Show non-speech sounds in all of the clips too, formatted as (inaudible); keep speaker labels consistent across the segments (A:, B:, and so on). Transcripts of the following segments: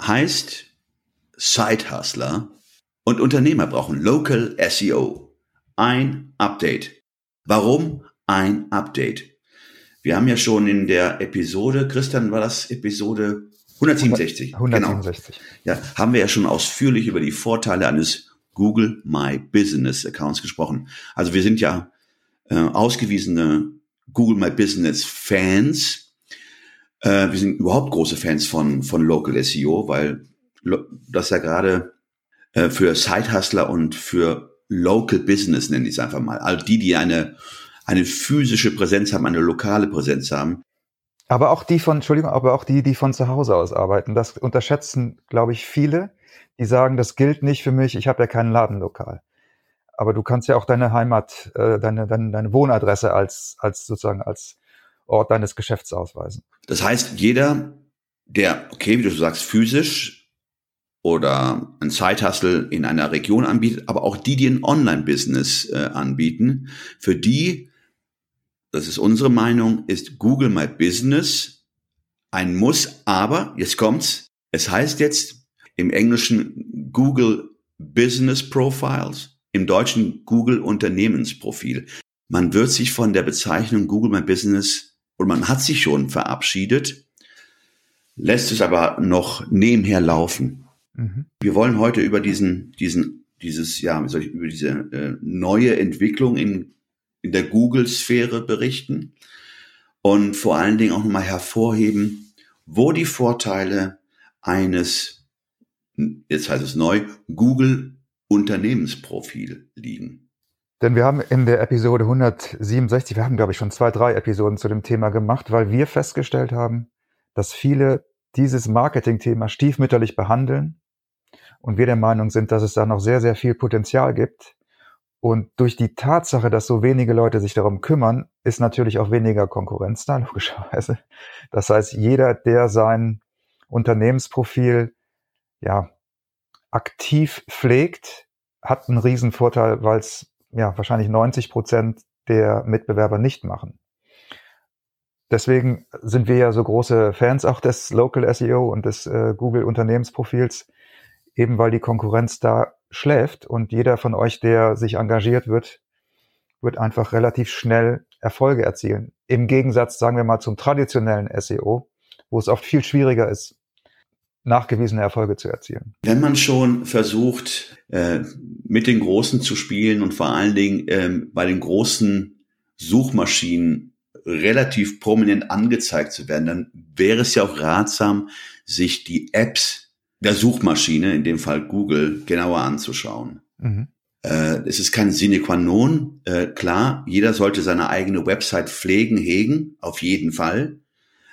A: heißt Side Hustler und Unternehmer brauchen Local SEO. Ein Update. Warum ein Update? Wir haben ja schon in der Episode, Christian, war das Episode 167?
B: 167.
A: Genau. Ja, haben wir ja schon ausführlich über die Vorteile eines Google My Business Accounts gesprochen. Also wir sind ja äh, ausgewiesene Google My Business Fans äh, wir sind überhaupt große Fans von, von Local SEO, weil das ja gerade äh, für Side-Hustler und für Local Business, nenne ich es einfach mal, all die, die eine, eine physische Präsenz haben, eine lokale Präsenz haben.
B: Aber auch die von, Entschuldigung, aber auch die, die von zu Hause aus arbeiten. Das unterschätzen, glaube ich, viele, die sagen, das gilt nicht für mich, ich habe ja kein Ladenlokal. Aber du kannst ja auch deine Heimat, äh, deine, deine, deine Wohnadresse als, als sozusagen als Ort deines Geschäfts ausweisen.
A: Das heißt, jeder, der, okay, wie du sagst, physisch oder ein Side-Hustle in einer Region anbietet, aber auch die, die ein Online-Business äh, anbieten, für die, das ist unsere Meinung, ist Google My Business ein Muss, aber, jetzt kommt's, es heißt jetzt im Englischen Google Business Profiles, im Deutschen Google Unternehmensprofil. Man wird sich von der Bezeichnung Google My Business und man hat sich schon verabschiedet, lässt es aber noch nebenher laufen. Mhm. Wir wollen heute über diesen, diesen, dieses, ja, ich, über diese äh, neue Entwicklung in, in der Google-Sphäre berichten und vor allen Dingen auch nochmal hervorheben, wo die Vorteile eines, jetzt heißt es neu, Google Unternehmensprofil liegen.
B: Denn wir haben in der Episode 167, wir haben, glaube ich, schon zwei, drei Episoden zu dem Thema gemacht, weil wir festgestellt haben, dass viele dieses Marketing-Thema stiefmütterlich behandeln und wir der Meinung sind, dass es da noch sehr, sehr viel Potenzial gibt. Und durch die Tatsache, dass so wenige Leute sich darum kümmern, ist natürlich auch weniger Konkurrenz da, (laughs) logischerweise. Das heißt, jeder, der sein Unternehmensprofil ja aktiv pflegt, hat einen Riesenvorteil, weil es ja, wahrscheinlich 90 Prozent der Mitbewerber nicht machen. Deswegen sind wir ja so große Fans auch des Local SEO und des äh, Google Unternehmensprofils, eben weil die Konkurrenz da schläft und jeder von euch, der sich engagiert wird, wird einfach relativ schnell Erfolge erzielen. Im Gegensatz, sagen wir mal, zum traditionellen SEO, wo es oft viel schwieriger ist, nachgewiesene Erfolge zu erzielen.
A: Wenn man schon versucht, äh, mit den Großen zu spielen und vor allen Dingen ähm, bei den großen Suchmaschinen relativ prominent angezeigt zu werden, dann wäre es ja auch ratsam, sich die Apps der Suchmaschine, in dem Fall Google, genauer anzuschauen. Mhm. Äh, es ist kein Sine qua non. Äh, klar, jeder sollte seine eigene Website pflegen, hegen, auf jeden Fall.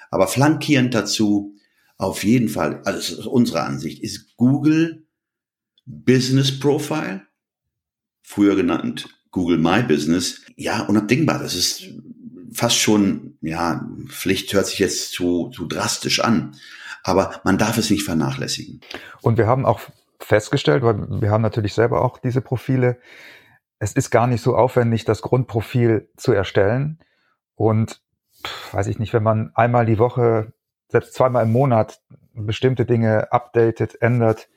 A: Aber flankierend dazu auf jeden Fall, also das ist unsere Ansicht, ist Google Business Profile, früher genannt Google My Business, ja, unabdingbar. Das ist fast schon, ja, Pflicht hört sich jetzt zu, zu drastisch an. Aber man darf es nicht vernachlässigen.
B: Und wir haben auch festgestellt, weil wir haben natürlich selber auch diese Profile, es ist gar nicht so aufwendig, das Grundprofil zu erstellen. Und weiß ich nicht, wenn man einmal die Woche selbst zweimal im Monat bestimmte Dinge updatet, ändert,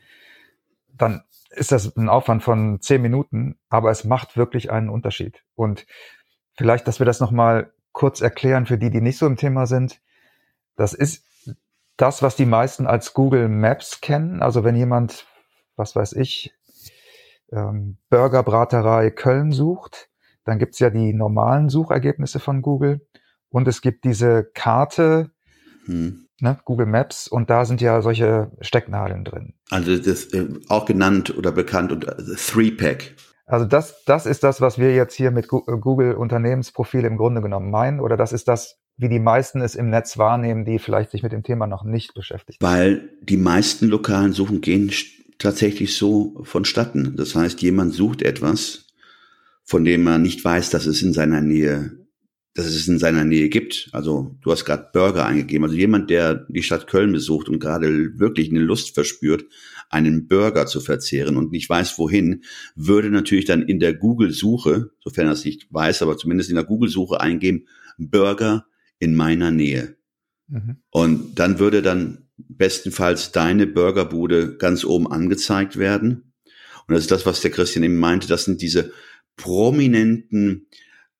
B: dann ist das ein Aufwand von zehn Minuten, aber es macht wirklich einen Unterschied. Und vielleicht, dass wir das nochmal kurz erklären für die, die nicht so im Thema sind. Das ist das, was die meisten als Google Maps kennen. Also wenn jemand, was weiß ich, ähm, Burgerbraterei Köln sucht, dann gibt's ja die normalen Suchergebnisse von Google und es gibt diese Karte, hm. Ne, Google Maps und da sind ja solche Stecknadeln drin.
A: Also das äh, auch genannt oder bekannt und äh, Three-Pack.
B: Also das, das ist das, was wir jetzt hier mit äh, Google Unternehmensprofil im Grunde genommen meinen oder das ist das, wie die meisten es im Netz wahrnehmen, die vielleicht sich mit dem Thema noch nicht beschäftigt.
A: Weil die meisten lokalen Suchen gehen tatsächlich so vonstatten. Das heißt, jemand sucht etwas, von dem man nicht weiß, dass es in seiner Nähe, dass es in seiner Nähe gibt. Also du hast gerade Burger eingegeben. Also jemand, der die Stadt Köln besucht und gerade wirklich eine Lust verspürt, einen Burger zu verzehren und nicht weiß wohin, würde natürlich dann in der Google-Suche, sofern er es nicht weiß, aber zumindest in der Google-Suche eingeben, Burger in meiner Nähe. Mhm. Und dann würde dann bestenfalls deine Burgerbude ganz oben angezeigt werden. Und das ist das, was der Christian eben meinte. Das sind diese prominenten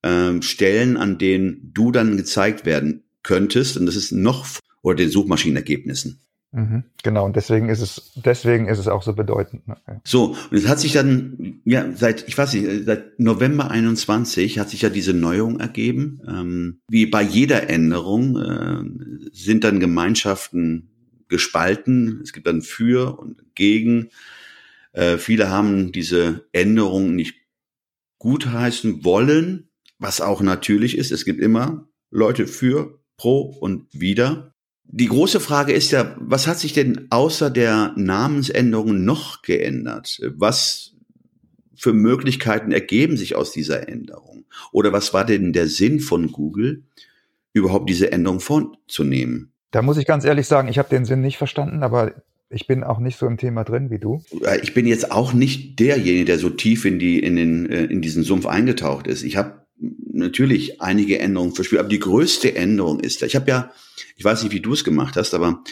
A: ähm, Stellen, an denen du dann gezeigt werden könntest. Und das ist noch oder den Suchmaschinenergebnissen.
B: Mhm, genau, und deswegen ist es, deswegen ist es auch so bedeutend. Ne?
A: So, und es hat sich dann, ja, seit, ich weiß nicht, seit November 21 hat sich ja diese Neuerung ergeben. Ähm, wie bei jeder Änderung äh, sind dann Gemeinschaften gespalten. Es gibt dann für und gegen. Äh, viele haben diese Änderung nicht gutheißen wollen, was auch natürlich ist. Es gibt immer Leute für, pro und wider. Die große Frage ist ja, was hat sich denn außer der Namensänderung noch geändert? Was für Möglichkeiten ergeben sich aus dieser Änderung? Oder was war denn der Sinn von Google, überhaupt diese Änderung vorzunehmen?
B: Da muss ich ganz ehrlich sagen, ich habe den Sinn nicht verstanden, aber ich bin auch nicht so im Thema drin wie du.
A: Ich bin jetzt auch nicht derjenige, der so tief in die in den äh, in diesen Sumpf eingetaucht ist. Ich habe natürlich einige Änderungen verspürt, aber die größte Änderung ist, ich habe ja, ich weiß nicht, wie du es gemacht hast, aber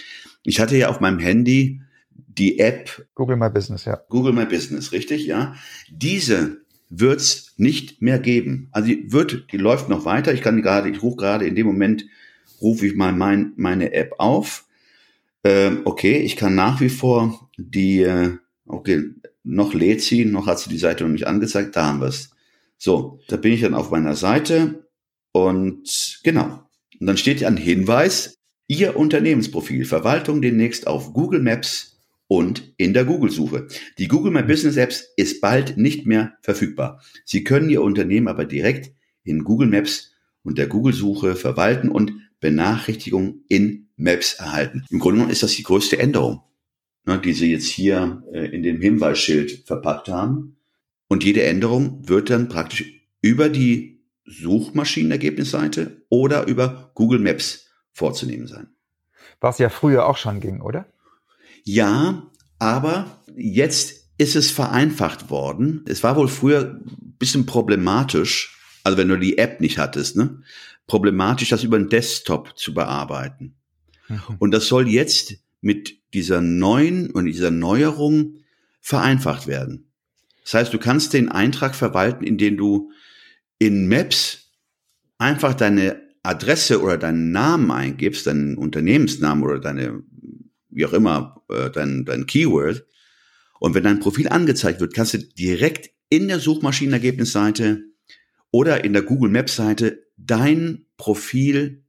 A: ich hatte ja auf meinem Handy die App
B: Google My Business, ja.
A: Google My Business, richtig, ja. Diese wird's nicht mehr geben. Also die wird, die läuft noch weiter. Ich kann gerade, ich rufe gerade in dem Moment, rufe ich mal mein, meine App auf. Ähm, okay, ich kann nach wie vor die, äh, okay, noch lädt sie, noch hat sie die Seite noch nicht angezeigt, da haben wir's. So, da bin ich dann auf meiner Seite und genau. Und dann steht ein Hinweis, Ihr Unternehmensprofil Verwaltung demnächst auf Google Maps und in der Google-Suche. Die Google My Business Apps ist bald nicht mehr verfügbar. Sie können Ihr Unternehmen aber direkt in Google Maps und der Google-Suche verwalten und Benachrichtigungen in Maps erhalten. Im Grunde genommen ist das die größte Änderung, ne, die Sie jetzt hier äh, in dem Hinweisschild verpackt haben. Und jede Änderung wird dann praktisch über die Suchmaschinenergebnisseite oder über Google Maps vorzunehmen sein.
B: Was ja früher auch schon ging, oder?
A: Ja, aber jetzt ist es vereinfacht worden. Es war wohl früher ein bisschen problematisch, also wenn du die App nicht hattest, ne? problematisch, das über den Desktop zu bearbeiten. Mhm. Und das soll jetzt mit dieser neuen und dieser Neuerung vereinfacht werden. Das heißt, du kannst den Eintrag verwalten, indem du in Maps einfach deine Adresse oder deinen Namen eingibst, deinen Unternehmensnamen oder deine, wie auch immer, äh, dein, dein Keyword. Und wenn dein Profil angezeigt wird, kannst du direkt in der Suchmaschinenergebnisseite oder in der Google Maps Seite dein Profil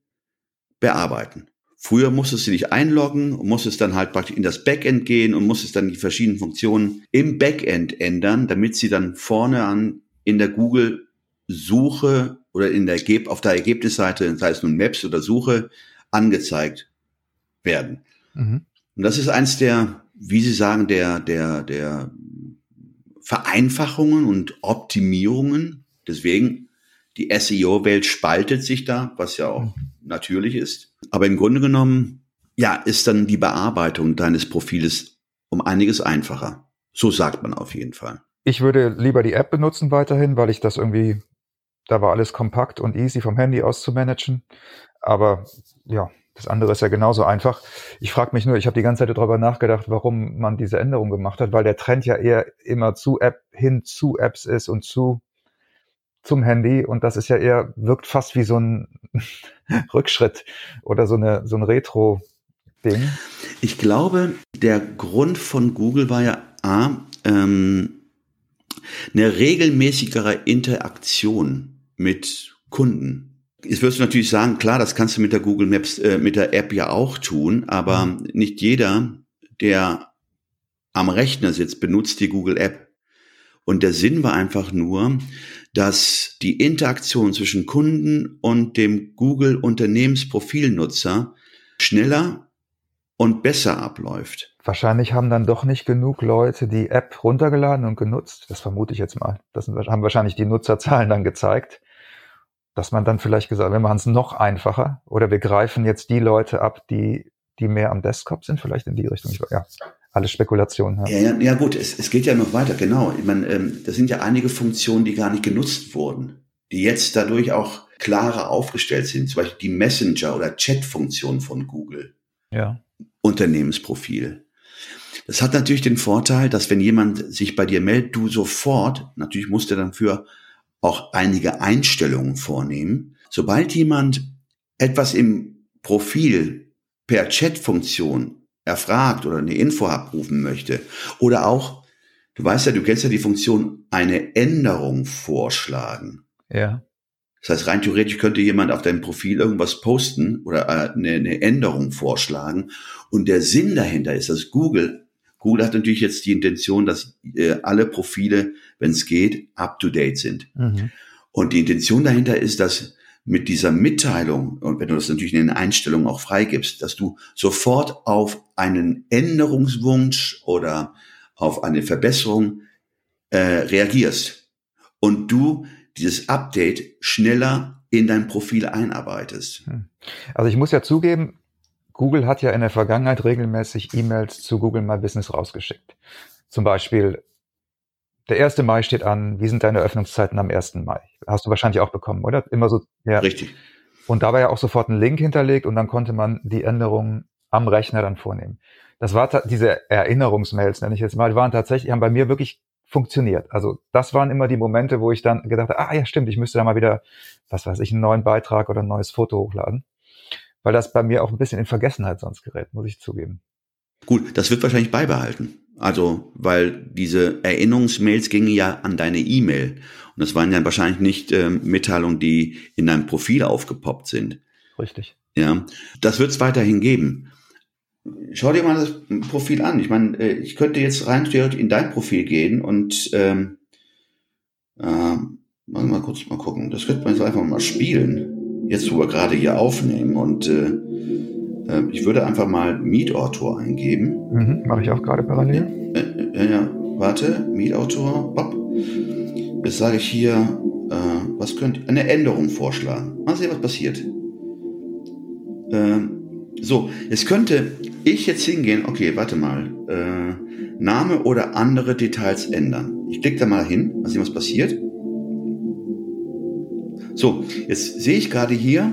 A: bearbeiten. Früher musstest du dich einloggen und musstest dann halt praktisch in das Backend gehen und musstest dann die verschiedenen Funktionen im Backend ändern, damit sie dann vorne an in der Google Suche oder in der auf der Ergebnisseite, sei es nun Maps oder Suche, angezeigt werden. Mhm. Und das ist eins der, wie Sie sagen, der, der, der Vereinfachungen und Optimierungen. Deswegen, die SEO-Welt spaltet sich da, was ja auch mhm. natürlich ist. Aber im Grunde genommen, ja, ist dann die Bearbeitung deines Profiles um einiges einfacher. So sagt man auf jeden Fall.
B: Ich würde lieber die App benutzen weiterhin, weil ich das irgendwie, da war alles kompakt und easy vom Handy aus zu managen. Aber ja, das andere ist ja genauso einfach. Ich frage mich nur, ich habe die ganze Zeit darüber nachgedacht, warum man diese Änderung gemacht hat, weil der Trend ja eher immer zu App hin zu Apps ist und zu zum Handy und das ist ja eher, wirkt fast wie so ein (laughs) Rückschritt oder so eine, so ein Retro-Ding.
A: Ich glaube, der Grund von Google war ja A, ähm, eine regelmäßigere Interaktion mit Kunden. Jetzt wirst du natürlich sagen, klar, das kannst du mit der Google Maps, äh, mit der App ja auch tun, aber mhm. nicht jeder, der am Rechner sitzt, benutzt die Google App. Und der Sinn war einfach nur, dass die Interaktion zwischen Kunden und dem Google Unternehmensprofilnutzer schneller und besser abläuft.
B: Wahrscheinlich haben dann doch nicht genug Leute die App runtergeladen und genutzt. Das vermute ich jetzt mal. Das haben wahrscheinlich die Nutzerzahlen dann gezeigt, dass man dann vielleicht gesagt, wir machen es noch einfacher oder wir greifen jetzt die Leute ab, die, die mehr am Desktop sind, vielleicht in die Richtung. Ja, alles Spekulationen.
A: Ja, ja, ja gut, es, es geht ja noch weiter, genau. Ich meine, ähm, das sind ja einige Funktionen, die gar nicht genutzt wurden, die jetzt dadurch auch klarer aufgestellt sind. Zum Beispiel die Messenger- oder Chat-Funktion von Google.
B: Ja.
A: Unternehmensprofil. Das hat natürlich den Vorteil, dass wenn jemand sich bei dir meldet, du sofort, natürlich musst du dafür auch einige Einstellungen vornehmen. Sobald jemand etwas im Profil per Chat-Funktion erfragt oder eine Info abrufen möchte oder auch, du weißt ja, du kennst ja die Funktion, eine Änderung vorschlagen.
B: Ja.
A: Das heißt, rein theoretisch könnte jemand auf deinem Profil irgendwas posten oder äh, eine, eine Änderung vorschlagen. Und der Sinn dahinter ist, dass Google, Google hat natürlich jetzt die Intention, dass äh, alle Profile, wenn es geht, up-to-date sind. Mhm. Und die Intention dahinter ist, dass mit dieser Mitteilung, und wenn du das natürlich in den Einstellungen auch freigibst, dass du sofort auf einen Änderungswunsch oder auf eine Verbesserung äh, reagierst und du dieses Update schneller in dein Profil einarbeitest. Hm.
B: Also ich muss ja zugeben, Google hat ja in der Vergangenheit regelmäßig E-Mails zu Google My Business rausgeschickt. Zum Beispiel, der 1. Mai steht an, wie sind deine Öffnungszeiten am 1. Mai? Hast du wahrscheinlich auch bekommen, oder? Immer so,
A: ja. Richtig.
B: Und da war ja auch sofort ein Link hinterlegt und dann konnte man die Änderungen am Rechner dann vornehmen. Das war diese Erinnerungsmails, nenne ich jetzt mal, waren tatsächlich, haben bei mir wirklich funktioniert. Also das waren immer die Momente, wo ich dann gedacht habe, ah ja, stimmt, ich müsste da mal wieder, was weiß ich, einen neuen Beitrag oder ein neues Foto hochladen. Weil das bei mir auch ein bisschen in Vergessenheit sonst gerät, muss ich zugeben.
A: Gut, das wird wahrscheinlich beibehalten. Also, weil diese Erinnerungsmails gingen ja an deine E-Mail. Und das waren ja wahrscheinlich nicht äh, Mitteilungen, die in deinem Profil aufgepoppt sind.
B: Richtig.
A: Ja, das wird es weiterhin geben. Schau dir mal das Profil an. Ich meine, äh, ich könnte jetzt rein theoretisch in dein Profil gehen und ähm, äh, mal kurz mal gucken. Das könnte man jetzt einfach mal spielen. Jetzt, wo wir gerade hier aufnehmen. Und äh, äh, ich würde einfach mal Mietautor eingeben.
B: Mhm, Mache ich auch gerade parallel.
A: Äh, äh, ja, warte, Mietautor, Bob. Jetzt sage ich hier, äh, was könnte eine Änderung vorschlagen. Mal sehen, was passiert. Ähm, so, jetzt könnte ich jetzt hingehen, okay, warte mal, äh, Name oder andere Details ändern. Ich klicke da mal hin, mal sehen, was passiert. So, jetzt sehe ich gerade hier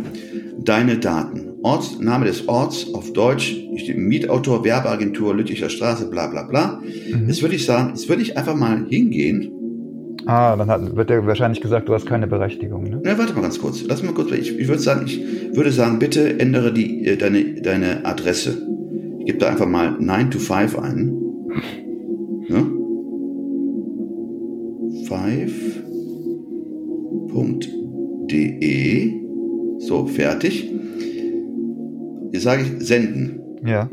A: deine Daten. Ort, Name des Orts auf Deutsch, ich Mietautor, Werbeagentur, Lütticher Straße, bla bla bla. Mhm. Jetzt würde ich sagen, jetzt würde ich einfach mal hingehen
B: Ah, dann hat, wird dir wahrscheinlich gesagt, du hast keine Berechtigung. Ne?
A: Ja, warte mal ganz kurz. Lass mal kurz. Ich, ich würde sagen, ich würde sagen, bitte ändere die, äh, deine, deine Adresse. Ich gebe da einfach mal 9 to 5 ein. Ja? 5.de. So, fertig. Jetzt sage ich senden.
B: Ja.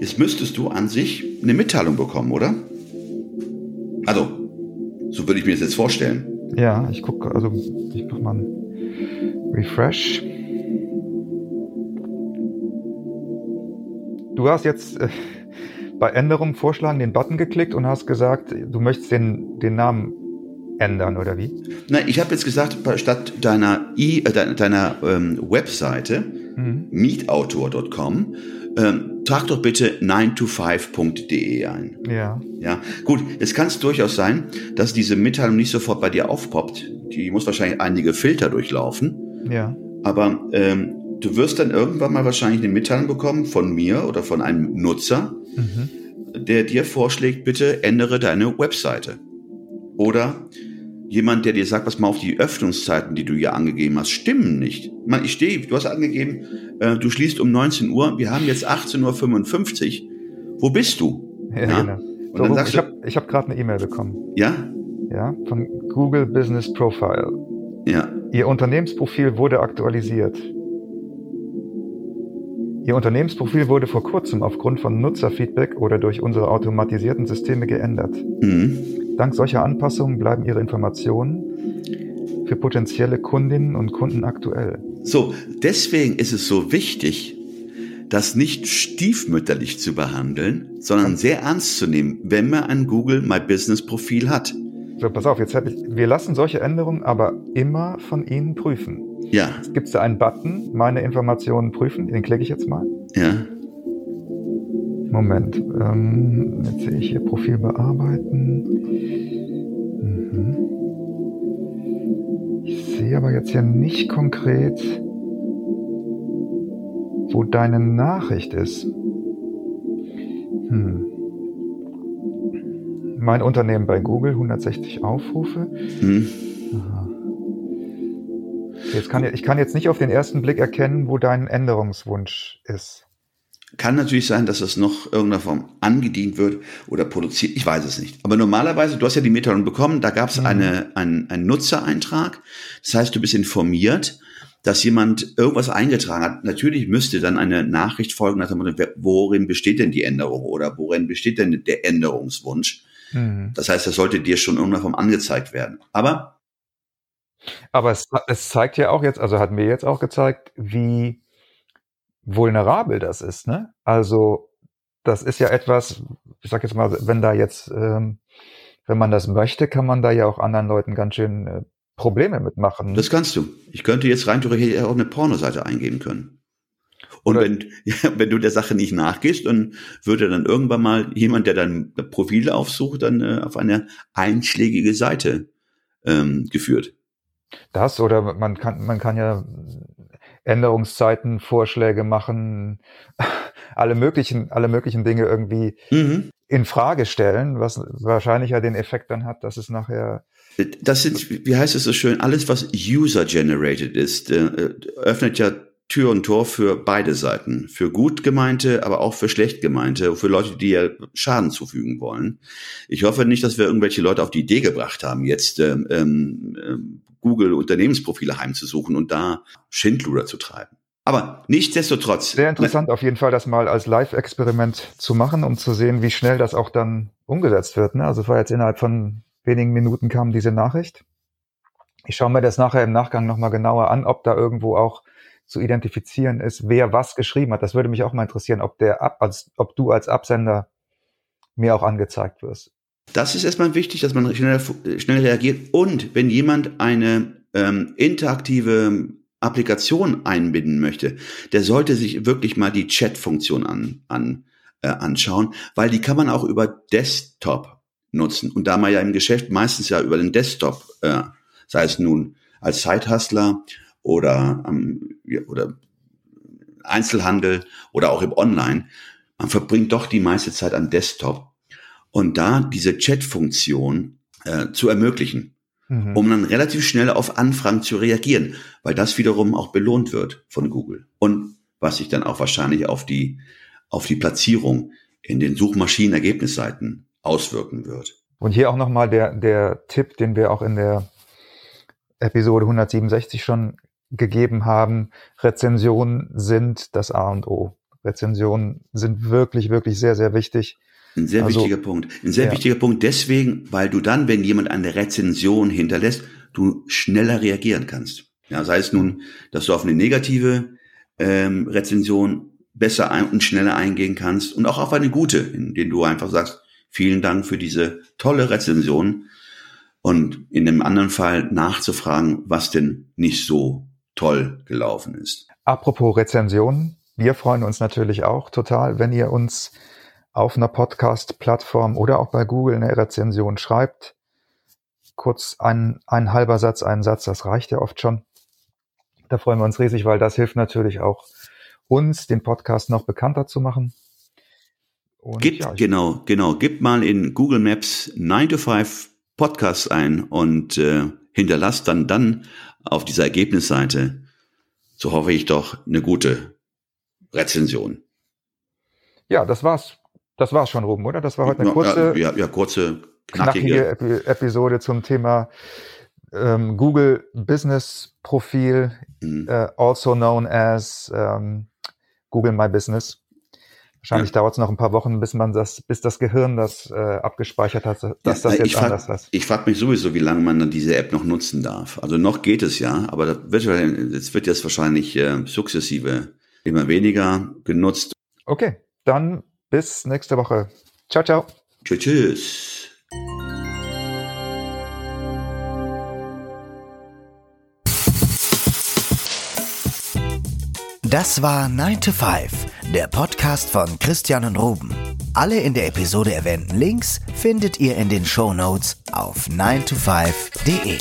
A: Jetzt müsstest du an sich eine Mitteilung bekommen, oder? Also, so würde ich mir das jetzt vorstellen.
B: Ja, ich gucke, also ich mache mal einen Refresh. Du hast jetzt äh, bei Änderungen vorschlagen den Button geklickt und hast gesagt, du möchtest den, den Namen ändern oder wie?
A: Nein, ich habe jetzt gesagt, statt deiner, e, äh, deiner, deiner ähm, Webseite mhm. meetautor.com ähm, trag doch bitte 9to5.de ein.
B: Ja.
A: Ja, gut, es kann es durchaus sein, dass diese Mitteilung nicht sofort bei dir aufpoppt. Die muss wahrscheinlich einige Filter durchlaufen.
B: Ja.
A: Aber ähm, du wirst dann irgendwann mal wahrscheinlich eine Mitteilung bekommen von mir oder von einem Nutzer, mhm. der dir vorschlägt, bitte ändere deine Webseite. Oder jemand, der dir sagt, was mal auf, die Öffnungszeiten, die du hier angegeben hast, stimmen nicht. Ich stehe, du hast angegeben, äh, du schließt um 19 Uhr, wir haben jetzt 18.55 Uhr. Wo bist du?
B: Ja, ja? genau. Dann sagst ich habe hab gerade eine E-Mail bekommen.
A: Ja?
B: Ja, von Google Business Profile.
A: Ja.
B: Ihr Unternehmensprofil wurde aktualisiert. Ihr Unternehmensprofil wurde vor kurzem aufgrund von Nutzerfeedback oder durch unsere automatisierten Systeme geändert. Mhm. Dank solcher Anpassungen bleiben Ihre Informationen für potenzielle Kundinnen und Kunden aktuell.
A: So, deswegen ist es so wichtig, das nicht stiefmütterlich zu behandeln, sondern sehr ernst zu nehmen, wenn man ein Google My Business Profil hat.
B: So, pass auf, jetzt habe ich, wir lassen solche Änderungen aber immer von Ihnen prüfen.
A: Ja.
B: Gibt es da einen Button, meine Informationen prüfen? Den klicke ich jetzt mal.
A: Ja.
B: Moment, ähm, jetzt sehe ich hier Profil bearbeiten. Mhm. Ich sehe aber jetzt hier nicht konkret, wo deine Nachricht ist. Hm. Mein Unternehmen bei Google, 160 Aufrufe. Hm. Jetzt kann, ich kann jetzt nicht auf den ersten Blick erkennen, wo dein Änderungswunsch ist.
A: Kann natürlich sein, dass das noch irgendeiner Form angedient wird oder produziert. Ich weiß es nicht. Aber normalerweise, du hast ja die Mitteilung bekommen, da gab es mhm. eine, einen, einen Nutzereintrag. Das heißt, du bist informiert dass jemand irgendwas eingetragen hat. Natürlich müsste dann eine Nachricht folgen, nach dem Motto, worin besteht denn die Änderung oder worin besteht denn der Änderungswunsch? Mhm. Das heißt, das sollte dir schon irgendwann vom angezeigt werden. Aber
B: aber es, es zeigt ja auch jetzt, also hat mir jetzt auch gezeigt, wie vulnerabel das ist. Ne? Also das ist ja etwas, ich sag jetzt mal, wenn da jetzt, ähm, wenn man das möchte, kann man da ja auch anderen Leuten ganz schön äh, Probleme mitmachen.
A: Das kannst du. Ich könnte jetzt rein theoretisch auch eine Pornoseite eingeben können. Und wenn, ja, (laughs) wenn du der Sache nicht nachgehst, dann würde dann irgendwann mal jemand, der dein Profil aufsucht, dann äh, auf eine einschlägige Seite ähm, geführt.
B: Das oder man kann, man kann ja Änderungszeiten, Vorschläge machen, (laughs) alle möglichen, alle möglichen Dinge irgendwie mhm. in Frage stellen, was wahrscheinlich ja den Effekt dann hat, dass es nachher
A: das sind, wie heißt es so schön, alles, was user-generated ist, äh, öffnet ja Tür und Tor für beide Seiten. Für gut gemeinte, aber auch für schlecht gemeinte, für Leute, die ja Schaden zufügen wollen. Ich hoffe nicht, dass wir irgendwelche Leute auf die Idee gebracht haben, jetzt ähm, ähm, Google Unternehmensprofile heimzusuchen und da Schindluder zu treiben. Aber nichtsdestotrotz.
B: Sehr interessant auf jeden Fall, das mal als Live-Experiment zu machen, um zu sehen, wie schnell das auch dann umgesetzt wird. Ne? Also war jetzt innerhalb von wenigen Minuten kam diese Nachricht. Ich schaue mir das nachher im Nachgang nochmal genauer an, ob da irgendwo auch zu identifizieren ist, wer was geschrieben hat. Das würde mich auch mal interessieren, ob der als, ob du als Absender mir auch angezeigt wirst.
A: Das ist erstmal wichtig, dass man schnell, schnell reagiert. Und wenn jemand eine ähm, interaktive Applikation einbinden möchte, der sollte sich wirklich mal die Chat-Funktion an, an, äh, anschauen, weil die kann man auch über Desktop nutzen. Und da man ja im Geschäft meistens ja über den Desktop, äh, sei es nun als Zeithustler oder, ähm, oder Einzelhandel oder auch im Online, man verbringt doch die meiste Zeit am Desktop. Und da diese Chat-Funktion äh, zu ermöglichen, mhm. um dann relativ schnell auf Anfragen zu reagieren, weil das wiederum auch belohnt wird von Google. Und was sich dann auch wahrscheinlich auf die, auf die Platzierung in den Suchmaschinenergebnisseiten auswirken wird.
B: Und hier auch nochmal der, der Tipp, den wir auch in der Episode 167 schon gegeben haben. Rezensionen sind das A und O. Rezensionen sind wirklich, wirklich sehr, sehr wichtig.
A: Ein sehr also, wichtiger Punkt. Ein sehr ja. wichtiger Punkt deswegen, weil du dann, wenn jemand eine Rezension hinterlässt, du schneller reagieren kannst. Ja, sei es nun, dass du auf eine negative ähm, Rezension besser ein und schneller eingehen kannst und auch auf eine gute, in denen du einfach sagst, Vielen Dank für diese tolle Rezension. Und in dem anderen Fall nachzufragen, was denn nicht so toll gelaufen ist.
B: Apropos Rezension, wir freuen uns natürlich auch total, wenn ihr uns auf einer Podcast-Plattform oder auch bei Google eine Rezension schreibt. Kurz ein, ein halber Satz, ein Satz, das reicht ja oft schon. Da freuen wir uns riesig, weil das hilft natürlich auch uns, den Podcast noch bekannter zu machen.
A: Und Gib, ja, genau, genau. Gib mal in Google Maps 9 to 5 Podcasts ein und äh, hinterlasst dann dann auf dieser Ergebnisseite, so hoffe ich doch, eine gute Rezension.
B: Ja, das war's. Das war's schon, Ruben, oder? Das war heute eine kurze,
A: ja, ja, kurze,
B: knackige, knackige Episode zum Thema ähm, Google Business Profil, mhm. äh, also known as ähm, Google My Business. Wahrscheinlich ja. dauert es noch ein paar Wochen, bis man das, bis das Gehirn das äh, abgespeichert hat, dass ja, das jetzt
A: anders frag, ist. Ich frage mich sowieso, wie lange man dann diese App noch nutzen darf. Also noch geht es ja, aber das wird, jetzt wird jetzt wahrscheinlich äh, sukzessive immer weniger genutzt.
B: Okay, dann bis nächste Woche. Ciao, ciao.
A: Tschüss. tschüss.
C: Das war 9 to 5, der Podcast von Christian und Ruben. Alle in der Episode erwähnten Links findet ihr in den Show Notes auf 9to5.de.